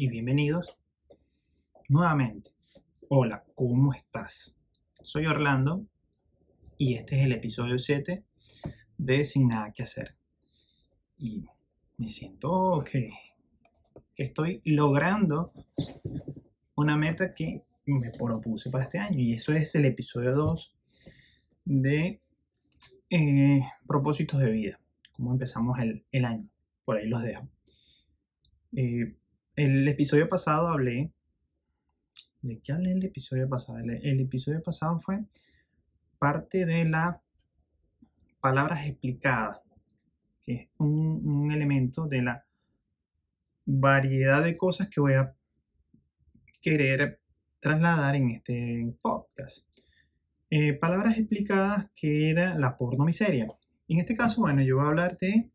y bienvenidos nuevamente. Hola, ¿cómo estás? Soy Orlando y este es el episodio 7 de Sin nada que hacer. Y me siento que, que estoy logrando una meta que me propuse para este año y eso es el episodio 2 de eh, propósitos de vida, cómo empezamos el, el año. Por ahí los dejo. Eh, el episodio pasado hablé. ¿De qué hablé el episodio pasado? El, episodio pasado fue parte de la palabras explicadas, que es un, elemento de la variedad de cosas que voy a querer trasladar en este podcast. Eh, palabras explicadas que era la porno miseria. En este caso, bueno, yo voy a hablar de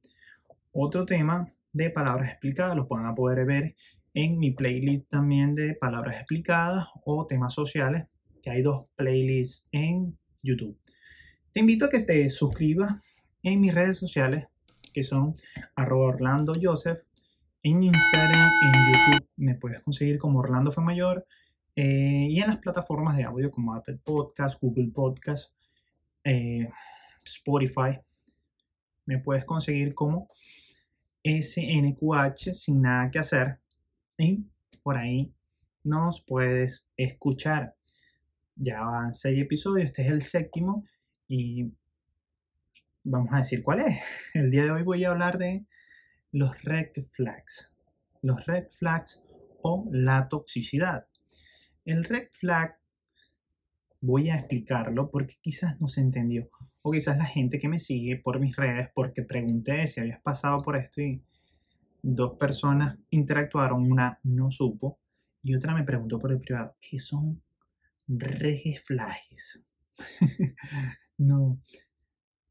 otro tema de palabras explicadas. Los van a poder ver en mi playlist también de palabras explicadas o temas sociales, que hay dos playlists en YouTube. Te invito a que te suscribas en mis redes sociales, que son arroba Orlando Joseph. En Instagram, en YouTube me puedes conseguir como Orlando Fue Mayor. Eh, y en las plataformas de audio como Apple Podcast, Google Podcast, eh, Spotify, me puedes conseguir como SNQH sin nada que hacer. Y por ahí nos puedes escuchar. Ya van seis episodios, este es el séptimo y vamos a decir cuál es. El día de hoy voy a hablar de los red flags. Los red flags o la toxicidad. El red flag voy a explicarlo porque quizás no se entendió. O quizás la gente que me sigue por mis redes, porque pregunté si habías pasado por esto y dos personas interactuaron, una no supo y otra me preguntó por el privado, ¿qué son red flags? no.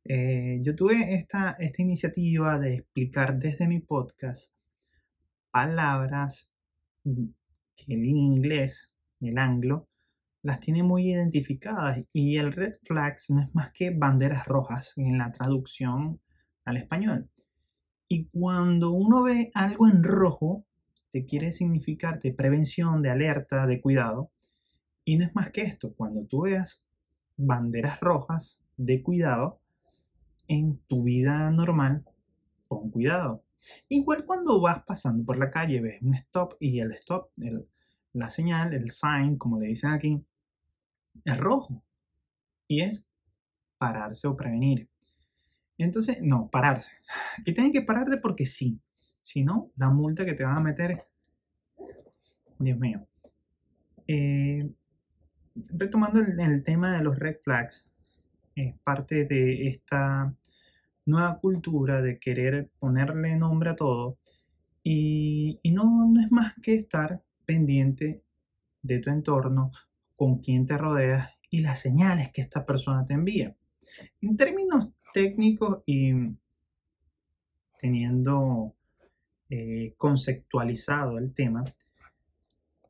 Eh, yo tuve esta, esta iniciativa de explicar desde mi podcast palabras que en inglés, el anglo, las tiene muy identificadas y el red flags no es más que banderas rojas en la traducción al español. Y cuando uno ve algo en rojo, te quiere significar de prevención, de alerta, de cuidado. Y no es más que esto, cuando tú veas banderas rojas de cuidado en tu vida normal, pon cuidado. Igual cuando vas pasando por la calle, ves un stop y el stop, la señal, el sign, como le dicen aquí, es rojo y es pararse o prevenir. Entonces, no, pararse. Que tienen que pararte porque sí. Si no, la multa que te van a meter, Dios mío. Eh, retomando el, tema de los red flags, es parte de esta nueva cultura de querer ponerle nombre a todo y, y no, no es más que estar pendiente de tu entorno, con quién te rodeas y las señales que esta persona te envía. En términos técnicos y teniendo eh, conceptualizado el tema,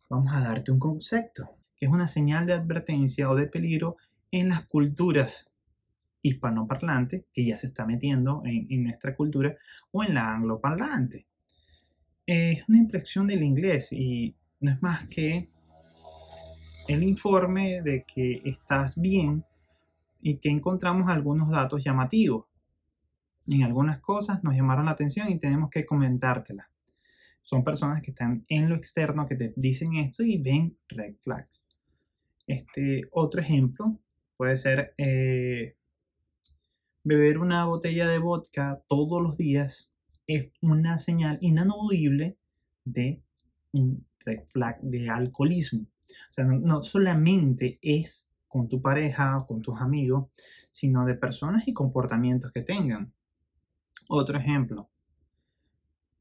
vamos a darte un concepto, que es una señal de advertencia o de peligro en las culturas hispanoparlantes, que ya se está metiendo en, nuestra cultura, o en la angloparlante. Es una impresión del inglés y no es más que el informe de que estás bien y que encontramos algunos datos llamativos. En algunas cosas nos llamaron la atención y tenemos que comentártelas. Son personas que están en lo externo que te dicen esto y ven red flags. Este, otro ejemplo puede ser eh, beber una botella de vodka todos los días es una señal inaudible de un red flag de alcoholismo. O sea, no, solamente es con tu pareja o con tus amigos, sino de personas y comportamientos que tengan. Otro ejemplo.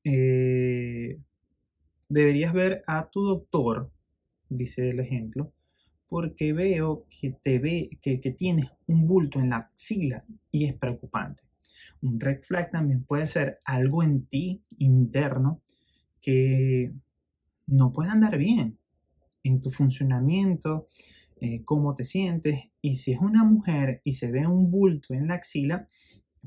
Eh, deberías ver a tu doctor, dice el ejemplo, porque veo que te ve que, que, tienes un bulto en la axila y es preocupante. Un red flag también puede ser algo en ti interno que no puede andar bien en tu funcionamiento, eh, cómo te sientes. Y si es una mujer y se ve un bulto en la axila,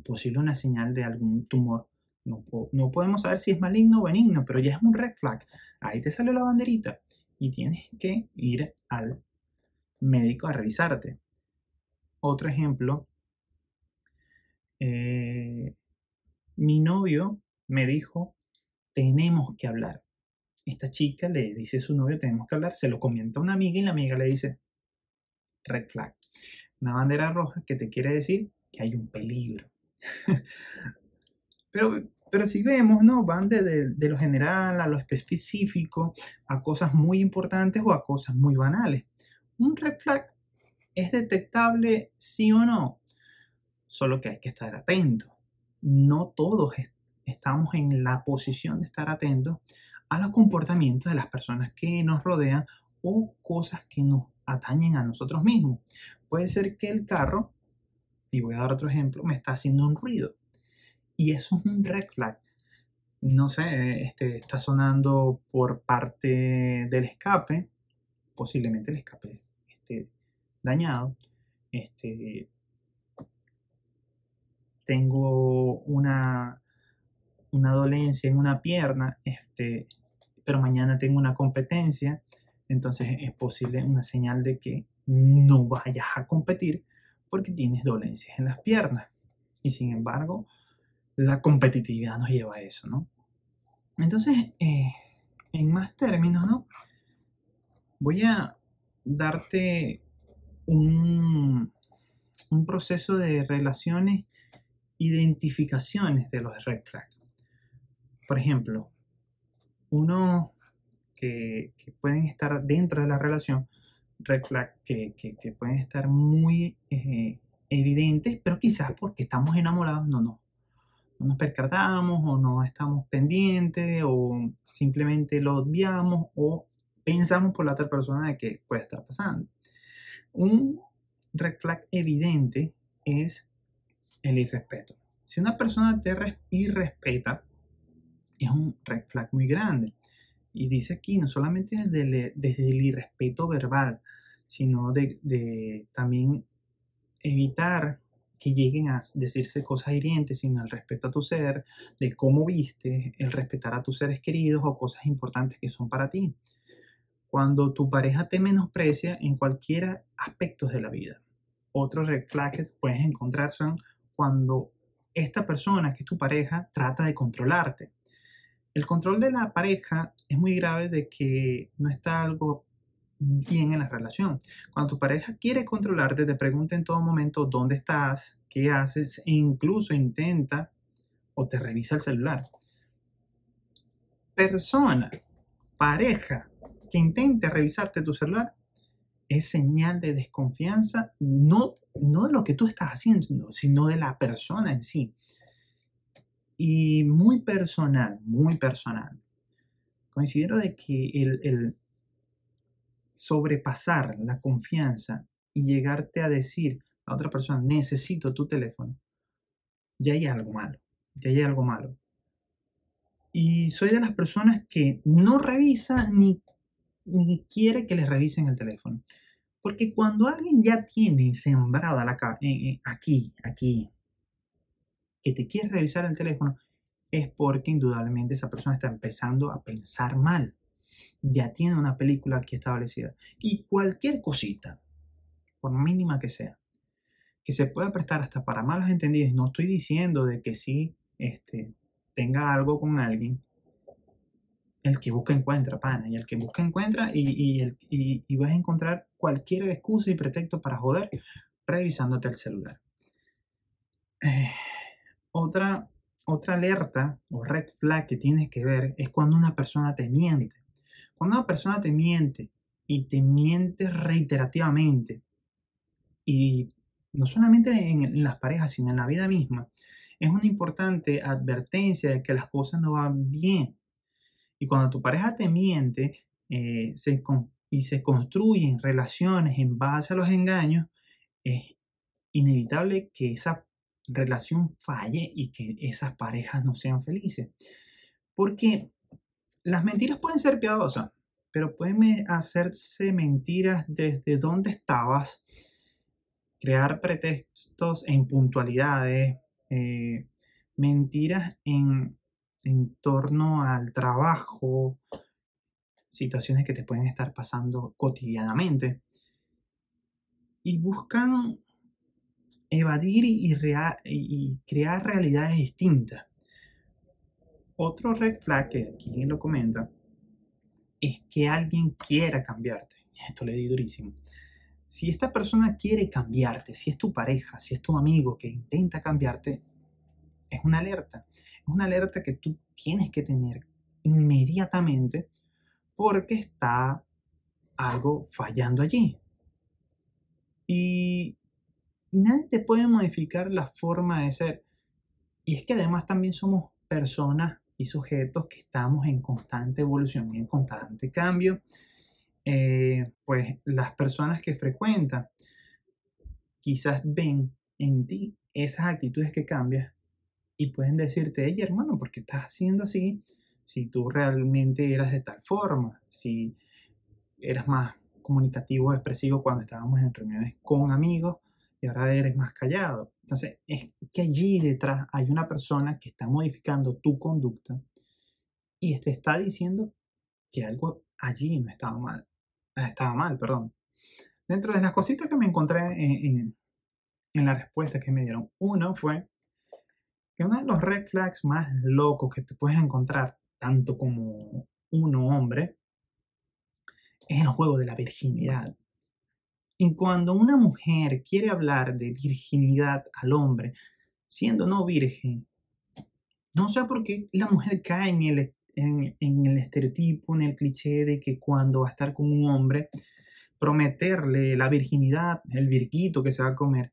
posible una señal de algún tumor No, no podemos saber si es maligno o benigno, pero ya es un red flag. Ahí te salió la banderita y tienes que ir al médico a revisarte. Otro ejemplo, eh, mi novio me dijo, tenemos que hablar. Esta chica le dice a su novio, tenemos que hablar, se lo comenta a una amiga y la amiga le dice, red flag. Una bandera roja que te quiere decir que hay un peligro. pero, pero si vemos, ¿no? Van de, de, lo general a lo específico, a cosas muy importantes o a cosas muy banales. Un red flag es detectable sí o no, solo que hay que estar atento. No todos estamos en la posición de estar atentos a los comportamientos de las personas que nos rodean o cosas que nos atañen a nosotros mismos. Puede ser que el carro, y voy a dar otro ejemplo, me está haciendo un ruido. Y eso es un red flag. No sé, este, está sonando por parte del escape, posiblemente el escape esté dañado. Este, tengo una, una dolencia en una pierna, este, pero mañana tengo una competencia, entonces es posible una señal de que no vayas a competir porque tienes dolencias en las piernas. Y sin embargo, la competitividad nos lleva a eso, ¿no? Entonces, eh, en más términos, ¿no? Voy a darte un, un proceso de relaciones, identificaciones de los red flags. Por ejemplo, uno que, pueden estar dentro de la relación, red flag que, pueden estar muy eh, evidentes, pero quizás porque estamos enamorados no, no, no nos percatamos o no estamos pendientes o simplemente lo obviamos o pensamos por la otra persona de que puede estar pasando. Un red flag evidente es el irrespeto. Si una persona te irrespeta, es un red flag muy grande. Y dice aquí, no solamente desde el, irrespeto verbal, sino de, también evitar que lleguen a decirse cosas hirientes, sino el respeto a tu ser, de cómo viste, el respetar a tus seres queridos o cosas importantes que son para ti. Cuando tu pareja te menosprecia en cualquier aspecto de la vida. Otros red flags que puedes encontrar son cuando esta persona, que es tu pareja, trata de controlarte el control de la pareja es muy grave de que no está algo bien en la relación. Cuando tu pareja quiere controlarte, te pregunta en todo momento dónde estás, qué haces e incluso intenta o te revisa el celular. Persona, pareja que intente revisarte tu celular es señal de desconfianza, no, no de lo que tú estás haciendo, sino de la persona en sí y muy personal, muy personal. Considero de que el, sobrepasar la confianza y llegarte a decir a otra persona, necesito tu teléfono, ya hay algo malo, ya hay algo malo. Y soy de las personas que no revisa ni, ni quiere que les revisen el teléfono. Porque cuando alguien ya tiene sembrada la, aquí, aquí, que te quiere revisar el teléfono, es porque indudablemente esa persona está empezando a pensar mal. Ya tiene una película aquí establecida. Y cualquier cosita, por mínima que sea, que se pueda prestar hasta para malos entendidos, no estoy diciendo de que sí este, tenga algo con alguien, el que busca encuentra, pana, y el que busca encuentra y, y vas a encontrar cualquier excusa y pretexto para joder revisándote el celular. Eh, otra, otra alerta o red flag que tienes que ver es cuando una persona te miente. Cuando una persona te miente y te miente reiterativamente, y no solamente en, las parejas, sino en la vida misma, es una importante advertencia de que las cosas no van bien. Y cuando tu pareja te miente eh, y se construyen relaciones en base a los engaños, es inevitable que esa relación falle y que esas parejas no sean felices. Porque las mentiras pueden ser piadosas, pero pueden hacerse mentiras desde donde estabas, crear pretextos e impuntualidades, eh, mentiras en, en torno al trabajo, situaciones que te pueden estar pasando cotidianamente. Y buscan evadir y, crear realidades distintas. Otro red flag que aquí lo comenta es que alguien quiera cambiarte. Esto le di durísimo. Si esta persona quiere cambiarte, si es tu pareja, si es tu amigo que intenta cambiarte, es una alerta. Es una alerta que tú tienes que tener inmediatamente porque está algo fallando allí. Y, nadie te puede modificar la forma de ser. Y es que además también somos personas y sujetos que estamos en constante evolución y en constante cambio. Eh, pues las personas que frecuentan quizás ven en ti esas actitudes que cambias y pueden decirte, hey hermano, ¿por qué estás haciendo así? Si tú realmente eras de tal forma, si eras más comunicativo, expresivo cuando estábamos en reuniones con amigos y ahora eres más callado. Entonces, es que allí detrás hay una persona que está modificando tu conducta y te está diciendo que algo allí no estaba mal. Estaba mal, perdón. Dentro de las cositas que me encontré en, en, en que me dieron, uno fue que uno de los red flags más locos que te puedes encontrar, tanto como uno hombre, es el juego de la virginidad. Y cuando una mujer quiere hablar de virginidad al hombre, siendo no virgen, no sé por qué la mujer cae en el, en, en el estereotipo, en el cliché de que cuando va a estar con un hombre, prometerle la virginidad, el virquito que se va a comer,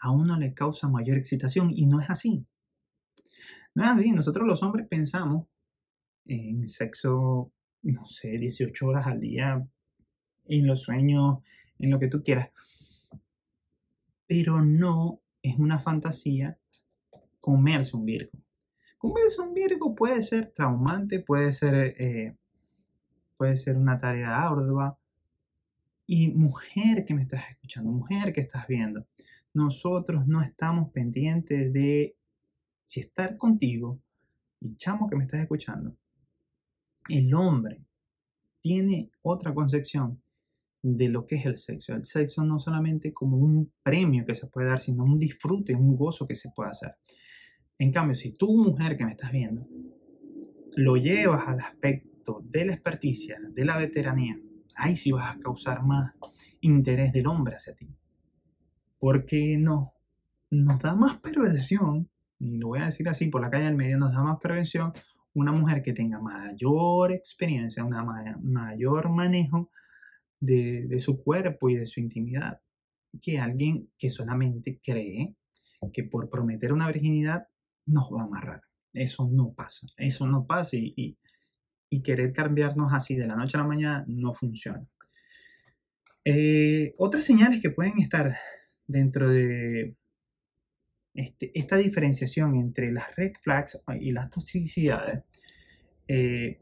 a uno le causa mayor excitación y no es así. No es así, nosotros los hombres pensamos en sexo, no sé, 18 horas al día, en los sueños, en lo que tú quieras. Pero no es una fantasía comerse un virgo. Comerse un virgo puede ser traumante, puede ser, eh, puede ser una tarea ardua. Y mujer que me estás escuchando, mujer que estás viendo, nosotros no estamos pendientes de si estar contigo, y chamo que me estás escuchando, el hombre tiene otra concepción de lo que es el sexo. El sexo no solamente como un premio que se puede dar, sino un disfrute, un gozo que se puede hacer. En cambio, si tú, mujer que me estás viendo, lo llevas al aspecto de la experticia, de la veteranía, ahí sí vas a causar más interés del hombre hacia ti. Porque no, nos da más perversión, y lo voy a decir así, por la calle del medio nos da más prevención una mujer que tenga mayor experiencia, una mayor manejo de, su cuerpo y de su intimidad que alguien que solamente cree que por prometer una virginidad nos va a amarrar. Eso no pasa, eso no pasa y, y, querer cambiarnos así de la noche a la mañana no funciona. Eh, otras señales que pueden estar dentro de este, esta diferenciación entre las red flags y las toxicidades eh,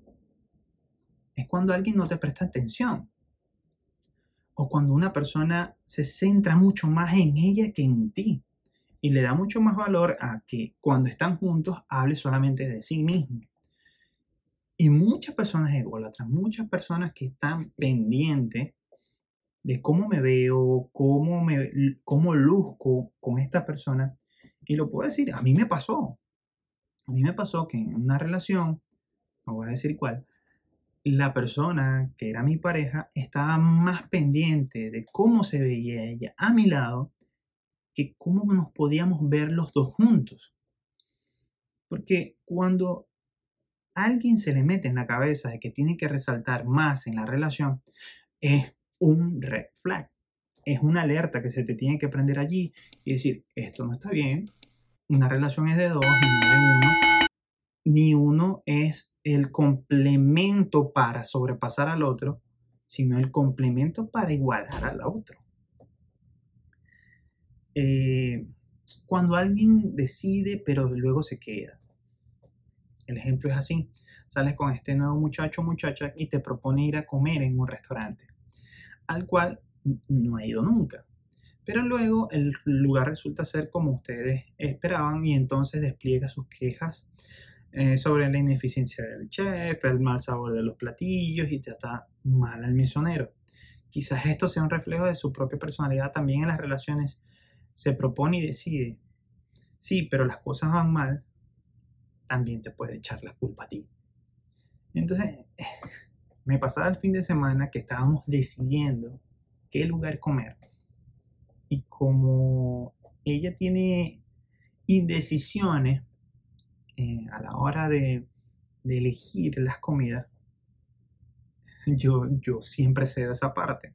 es cuando alguien no te presta atención o cuando una persona se centra mucho más en ella que en ti y le da mucho más valor a que cuando están juntos hable solamente de sí mismo. Y muchas personas ególatras, muchas personas que están pendientes de cómo me veo, cómo, me, cómo luzco con esta persona. Y lo puedo decir, a mí me pasó. A mí me pasó que en una relación, no voy a decir cuál, la persona que era mi pareja estaba más pendiente de cómo se veía ella a mi lado que cómo nos podíamos ver los dos juntos. Porque cuando alguien se le mete en la cabeza de que tiene que resaltar más en la relación, es un red flag. Es una alerta que se te tiene que prender allí y decir, esto no está bien. Una relación es de dos y de uno. Ni uno es el complemento para sobrepasar al otro, sino el complemento para igualar al otro. Eh, cuando alguien decide, pero luego se queda. El ejemplo es así. Sales con este nuevo muchacho o muchacha y te propone ir a comer en un restaurante, al cual no ha ido nunca. Pero luego el lugar resulta ser como ustedes esperaban y entonces despliega sus quejas eh, sobre la ineficiencia del chef, el mal sabor de los platillos y trata mal al misionero. Quizás esto sea un reflejo de su propia personalidad también en las relaciones. Se propone y decide, sí, pero las cosas van mal, también te puede echar la culpa a ti. Entonces, me pasaba el fin de semana que estábamos decidiendo qué lugar comer. Y como ella tiene indecisiones eh, a la hora de, elegir las comidas, yo, siempre cedo esa parte.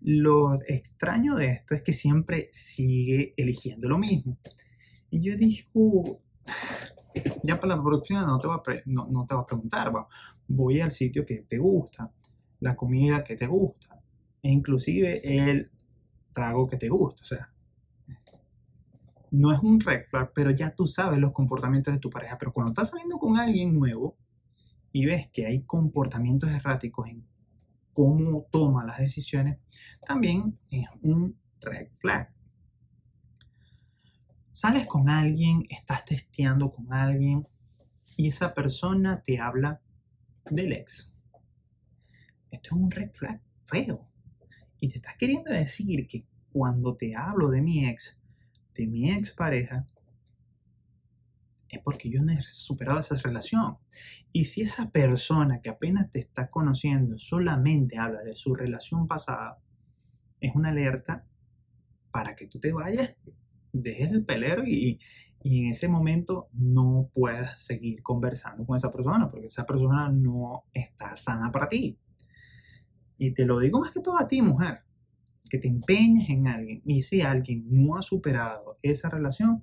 Lo extraño de esto es que siempre sigue eligiendo lo mismo. Y yo digo, ya para la próxima no te va a, no, te va a preguntar, voy al sitio que te gusta, la comida que te gusta, e inclusive el trago que te gusta. O sea, no es un red flag, pero ya tú sabes los comportamientos de tu pareja. Pero cuando estás saliendo con alguien nuevo y ves que hay comportamientos erráticos en cómo toma las decisiones, también es un red flag. Sales con alguien, estás testeando con alguien y esa persona te habla del ex. Esto es un red flag feo. Y te estás queriendo decir que cuando te hablo de mi ex, de mi ex pareja, es porque yo no he superado esa relación. Y si esa persona que apenas te está conociendo solamente habla de su relación pasada, es una alerta para que tú te vayas, dejes el pelero y, y en ese momento no puedas seguir conversando con esa persona, porque esa persona no está sana para ti. Y te lo digo más que todo a ti, mujer que te empeñes en alguien y si alguien no ha superado esa relación,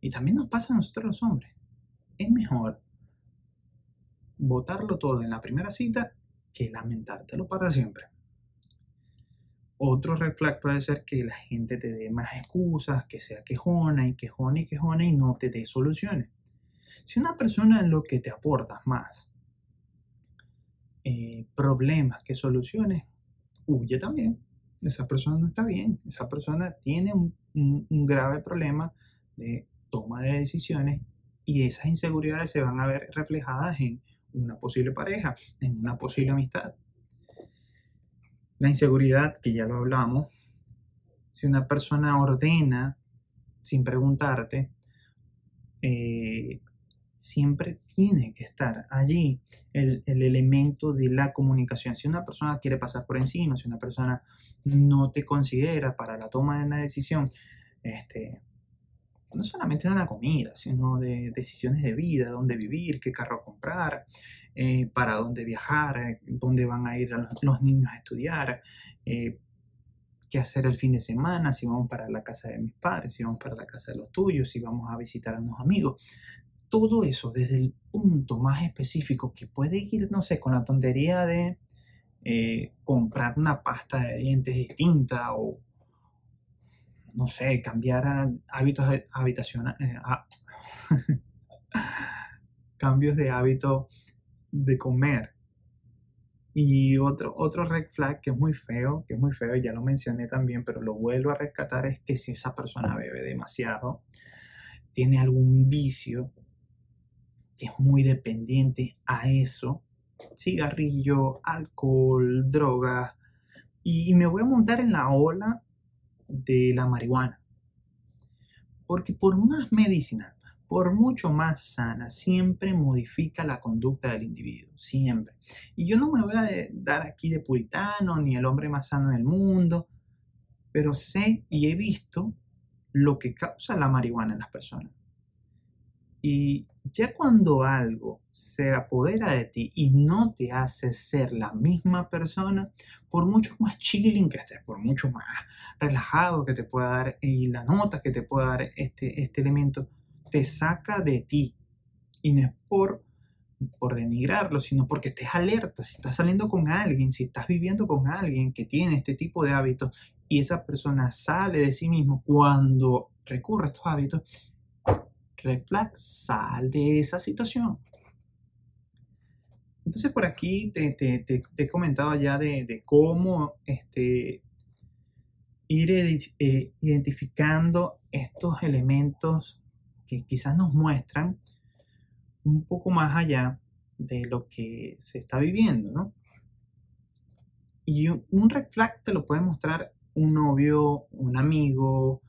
y también nos pasa a nosotros los hombres, es mejor votarlo todo en la primera cita que lamentártelo para siempre. Otro red puede ser que la gente te dé más excusas, que sea quejona y quejona y quejona y no te dé soluciones. Si una persona en lo que te aportas más eh, problemas que soluciones, huye también esa persona no está bien, esa persona tiene un, grave problema de toma de decisiones y esas inseguridades se van a ver reflejadas en una posible pareja, en una posible amistad. La inseguridad, que ya lo hablamos, si una persona ordena sin preguntarte, eh, siempre tiene que estar allí el, elemento de la comunicación. Si una persona quiere pasar por encima, si una persona no te considera para la toma de una decisión, este, no solamente de la comida, sino de decisiones de vida, dónde vivir, qué carro comprar, eh, para dónde viajar, dónde van a ir los, niños a estudiar, eh, qué hacer el fin de semana, si vamos para la casa de mis padres, si vamos para la casa de los tuyos, si vamos a visitar a unos amigos todo eso desde el punto más específico que puede ir, no sé, con la tontería de eh, comprar una pasta de dientes distinta o, no sé, cambiar hábitos habitacionales, eh, cambios de hábito de comer. Y otro, otro red flag que es muy feo, que es muy feo, ya lo mencioné también, pero lo vuelvo a rescatar, es que si esa persona bebe demasiado, tiene algún vicio, es muy dependiente a eso, cigarrillo, alcohol, drogas, y, me voy a montar en la ola de la marihuana. Porque por más medicinal, por mucho más sana, siempre modifica la conducta del individuo, siempre. Y yo no me voy a dar aquí de puritano ni el hombre más sano del mundo, pero sé y he visto lo que causa la marihuana en las personas. Y ya cuando algo se apodera de ti y no te hace ser la misma persona, por mucho más chilling que estés, por mucho más relajado que te pueda dar y la nota que te pueda dar este, este elemento, te saca de ti. Y no es por, por denigrarlo, sino porque estés alerta. Si estás saliendo con alguien, si estás viviendo con alguien que tiene este tipo de hábitos y esa persona sale de sí mismo cuando recurre a estos hábitos, red sal de esa situación. Entonces por aquí te, he comentado ya de, cómo este, ir eh, identificando estos elementos que quizás nos muestran un poco más allá de lo que se está viviendo, ¿no? Y un red flag te lo puede mostrar un novio, un amigo,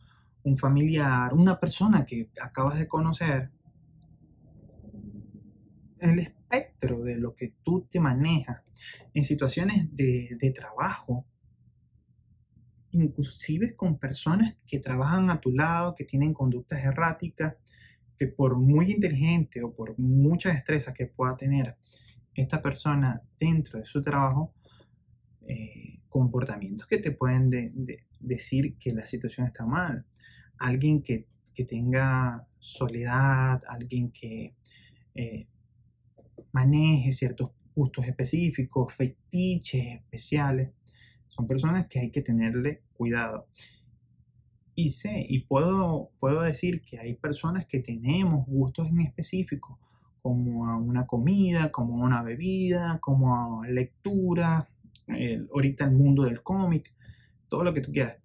un familiar, una persona que acabas de conocer. El espectro de lo que tú te manejas en situaciones de, de trabajo, inclusive con personas que trabajan a tu lado, que tienen conductas erráticas, que por muy inteligente o por mucha destreza que pueda tener esta persona dentro de su trabajo, eh, comportamientos que te pueden decir que la situación está mal. Alguien que, tenga soledad, alguien que eh, maneje ciertos gustos específicos, fetiches especiales, son personas que hay que tenerle cuidado. Y sé, y puedo, puedo decir que hay personas que tenemos gustos en específico, como a una comida, como a una bebida, como a lectura, ahorita el mundo del cómic, todo lo que tú quieras.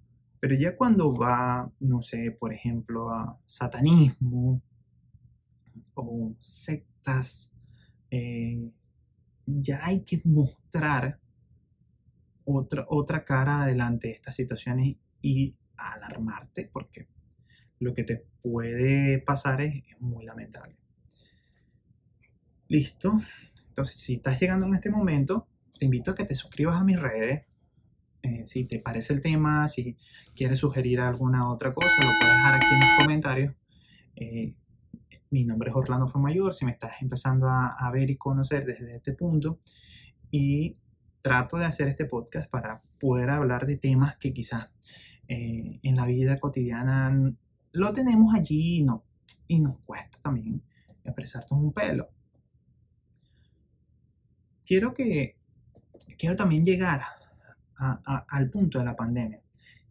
Pero ya cuando va, no sé, por ejemplo, a satanismo o sectas, eh, ya hay que mostrar otra, otra cara adelante de estas situaciones y alarmarte porque lo que te puede pasar es, muy lamentable. Listo. Entonces, si estás llegando en este momento, te invito a que te suscribas a mis redes. Eh, si te parece el tema, si quieres sugerir alguna otra cosa, lo puedes dejar aquí en los comentarios. Eh, mi nombre es Orlando Mayor, si me estás empezando a, a, ver y conocer desde este punto. Y trato de hacer este podcast para poder hablar de temas que quizás eh, en la vida cotidiana lo tenemos allí y, no, y nos cuesta también expresarnos un pelo. Quiero que quiero también llegar al punto de la pandemia.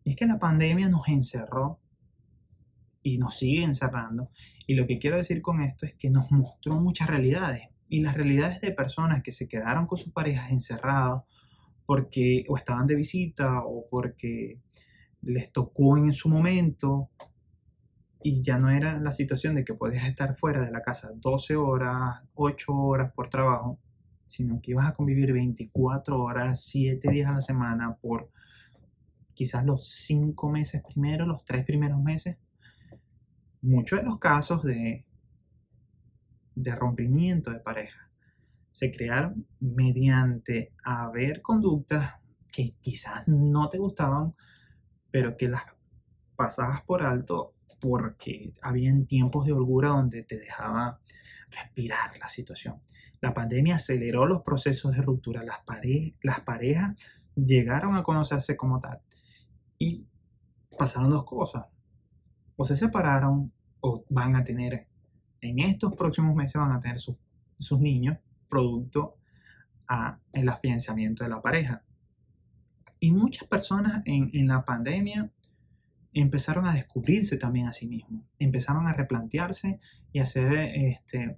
Y es que la pandemia nos encerró y nos sigue encerrando. Y lo que quiero decir con esto es que nos mostró muchas realidades. Y las realidades de personas que se quedaron con sus parejas encerrados porque o estaban de visita o porque les tocó en su momento y ya no era la situación de que podías estar fuera de la casa 12 horas, 8 horas por trabajo, sino que ibas a convivir 24 horas, 7 días a la semana por quizás los 5 meses primero, los 3 primeros meses. Muchos de los casos de, de rompimiento de pareja se crearon mediante haber conductas que quizás no te gustaban, pero que las pasabas por alto porque habían tiempos de holgura donde te dejaba respirar la situación. La pandemia aceleró los procesos de ruptura. Las, parejas llegaron a conocerse como tal. Y pasaron dos cosas. O se separaron o van a tener, en estos próximos meses van a tener sus, niños producto a el afianzamiento de la pareja. Y muchas personas en, en la pandemia empezaron a descubrirse también a sí mismos, empezaron a replantearse y hacer este,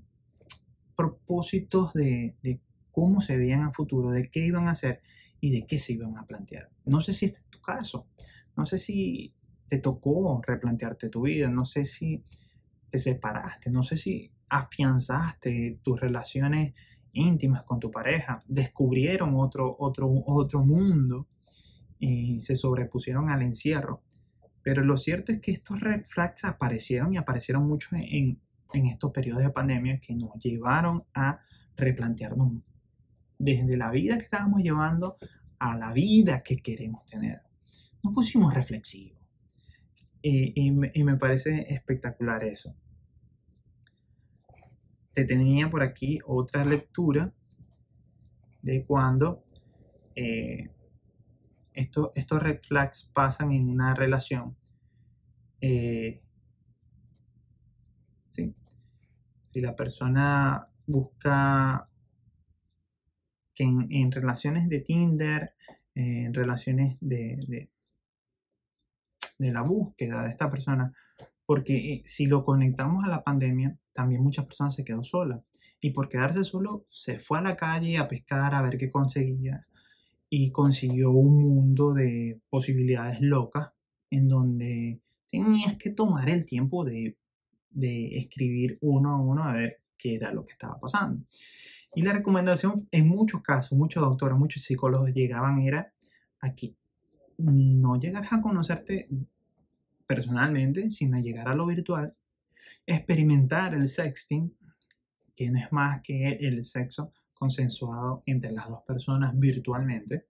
propósitos de, de, cómo se veían a futuro, de qué iban a hacer y de qué se iban a plantear. No sé si este es tu caso, no sé si te tocó replantearte tu vida, no sé si te separaste, no sé si afianzaste tus relaciones íntimas con tu pareja, descubrieron otro, otro, otro mundo y se sobrepusieron al encierro. Pero lo cierto es que estos red aparecieron y aparecieron mucho en, en estos periodos de pandemia que nos llevaron a replantearnos desde la vida que estábamos llevando a la vida que queremos tener. Nos pusimos reflexivos. y, me, parece espectacular eso. Te tenía por aquí otra lectura de cuando eh, estos red flags pasan en una relación. Eh, ¿sí? Si la persona busca que en, relaciones de Tinder, en relaciones de, de, la búsqueda de esta persona, porque eh, si lo conectamos a la pandemia, también muchas personas se quedó sola. Y por quedarse solo, se fue a la calle a pescar, a ver qué conseguía. Y consiguió un mundo de posibilidades locas en donde tenías que tomar el tiempo de de escribir uno a uno a ver qué era lo que estaba pasando. Y la recomendación en muchos casos, muchos doctores, muchos psicólogos llegaban era aquí, no llegas a conocerte personalmente, sino llegar a lo virtual, experimentar el sexting, que no es más que el sexo consensuado entre las dos personas virtualmente.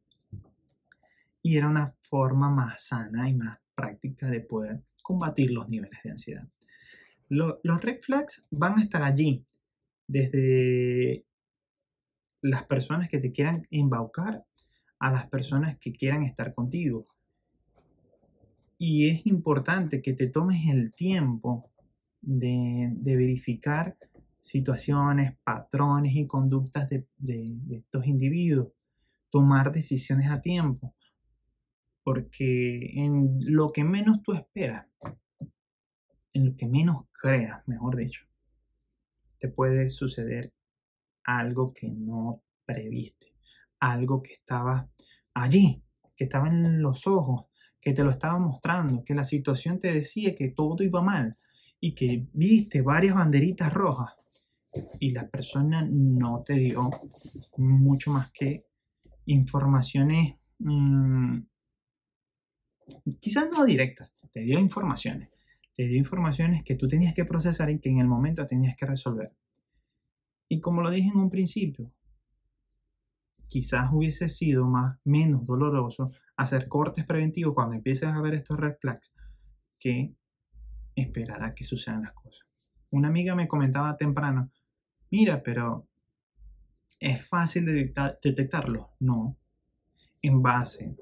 Y era una forma más sana y más práctica de poder combatir los niveles de ansiedad. Los red flags van a estar allí desde las personas que te quieran embaucar a las personas que quieran estar contigo. Y es importante que te tomes el tiempo de, verificar situaciones, patrones y conductas de, estos individuos. Tomar decisiones a tiempo. Porque en lo que menos tú esperas, en lo que menos creas, mejor dicho, te puede suceder algo que no previste, algo que estaba allí, que estaba en los ojos, que te lo estaba mostrando, que la situación te decía que todo iba mal y que viste varias banderitas rojas y la persona no te dio mucho más que informaciones, mm, quizás no directas, te dio informaciones, te dio informaciones que tú tenías que procesar y que en el momento tenías que resolver. Y como lo dije en un principio, quizás hubiese sido más, menos doloroso hacer cortes preventivos cuando empieces a ver estos red flags que esperar a que sucedan las cosas. Una amiga me comentaba temprano, mira, pero ¿es fácil detectarlo? No. En base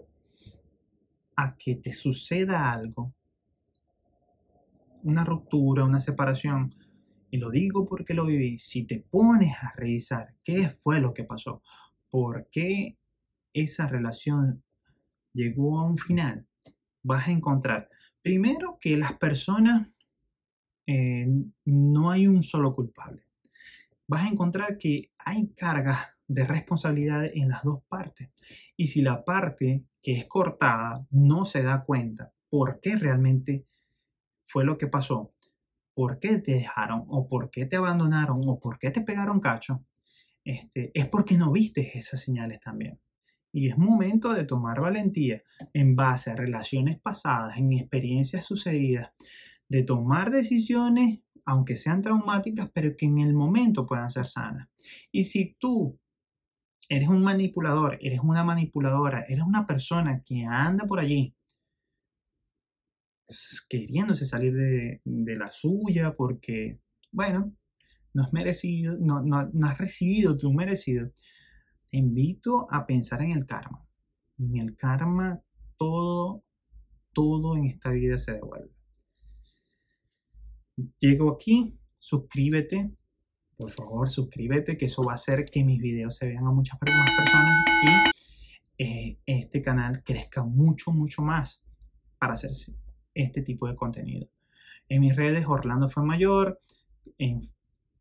a que te suceda algo, una ruptura, una separación, y lo digo porque lo viví, si te pones a revisar qué fue lo que pasó, por qué esa relación llegó a un final, vas a encontrar primero que las personas eh, no hay un solo culpable. Vas a encontrar que hay cargas de responsabilidad en las dos partes. Y si la parte que es cortada no se da cuenta por qué realmente fue lo que pasó, por qué te dejaron o por qué te abandonaron o por qué te pegaron cacho, este, es porque no viste esas señales también. Y es momento de tomar valentía en base a relaciones pasadas, en experiencias sucedidas, de tomar decisiones, aunque sean traumáticas, pero que en el momento puedan ser sanas. Y si tú eres un manipulador, eres una manipuladora, eres una persona que anda por allí queriéndose salir de, la suya porque, bueno, no has merecido, no, no, has recibido tu merecido, te invito a pensar en el karma. En el karma todo, todo en esta vida se devuelve. Llego aquí, suscríbete, por favor suscríbete, que eso va a hacer que mis videos se vean a muchas más personas y eh, este canal crezca mucho, mucho más para hacerse este tipo de contenido. En mis redes, Orlando fue mayor, en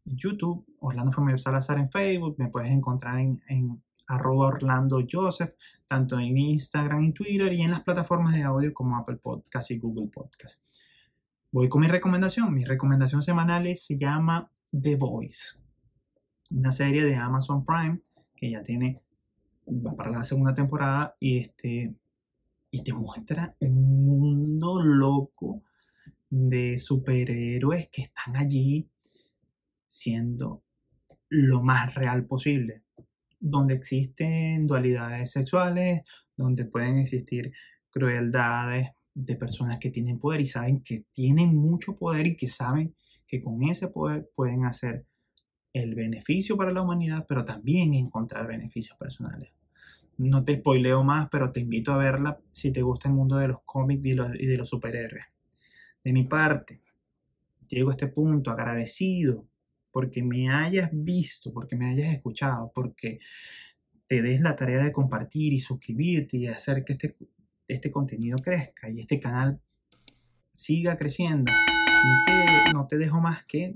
YouTube, Orlando fue mayor Salazar en Facebook, me puedes encontrar en, en Orlando Joseph, tanto en Instagram y Twitter y en las plataformas de audio como Apple Podcast y Google Podcast. Voy con mi recomendación. Mi recomendación semanal se llama The Voice, una serie de Amazon Prime que ya tiene, para la segunda temporada y este y te muestra un mundo loco de superhéroes que están allí siendo lo más real posible, donde existen dualidades sexuales, donde pueden existir crueldades de personas que tienen poder y saben que tienen mucho poder y que saben que con ese poder pueden hacer el beneficio para la humanidad, pero también encontrar beneficios personales. No te spoileo más, pero te invito a verla si te gusta el mundo de los cómics y, de los superhéroes. De mi parte, llego a este punto agradecido porque me hayas visto, porque me hayas escuchado, porque te des la tarea de compartir y suscribirte y hacer que este, este contenido crezca y este canal siga creciendo. No te, dejo más que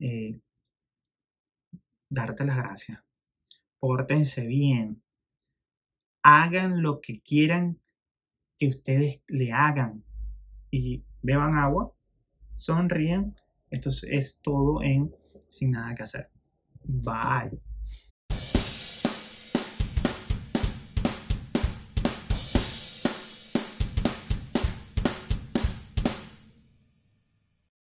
eh, darte las gracias. Pórtense bien, hagan lo que quieran que ustedes le hagan y beban agua, sonríen. Esto es, todo en sin nada que hacer. Bye.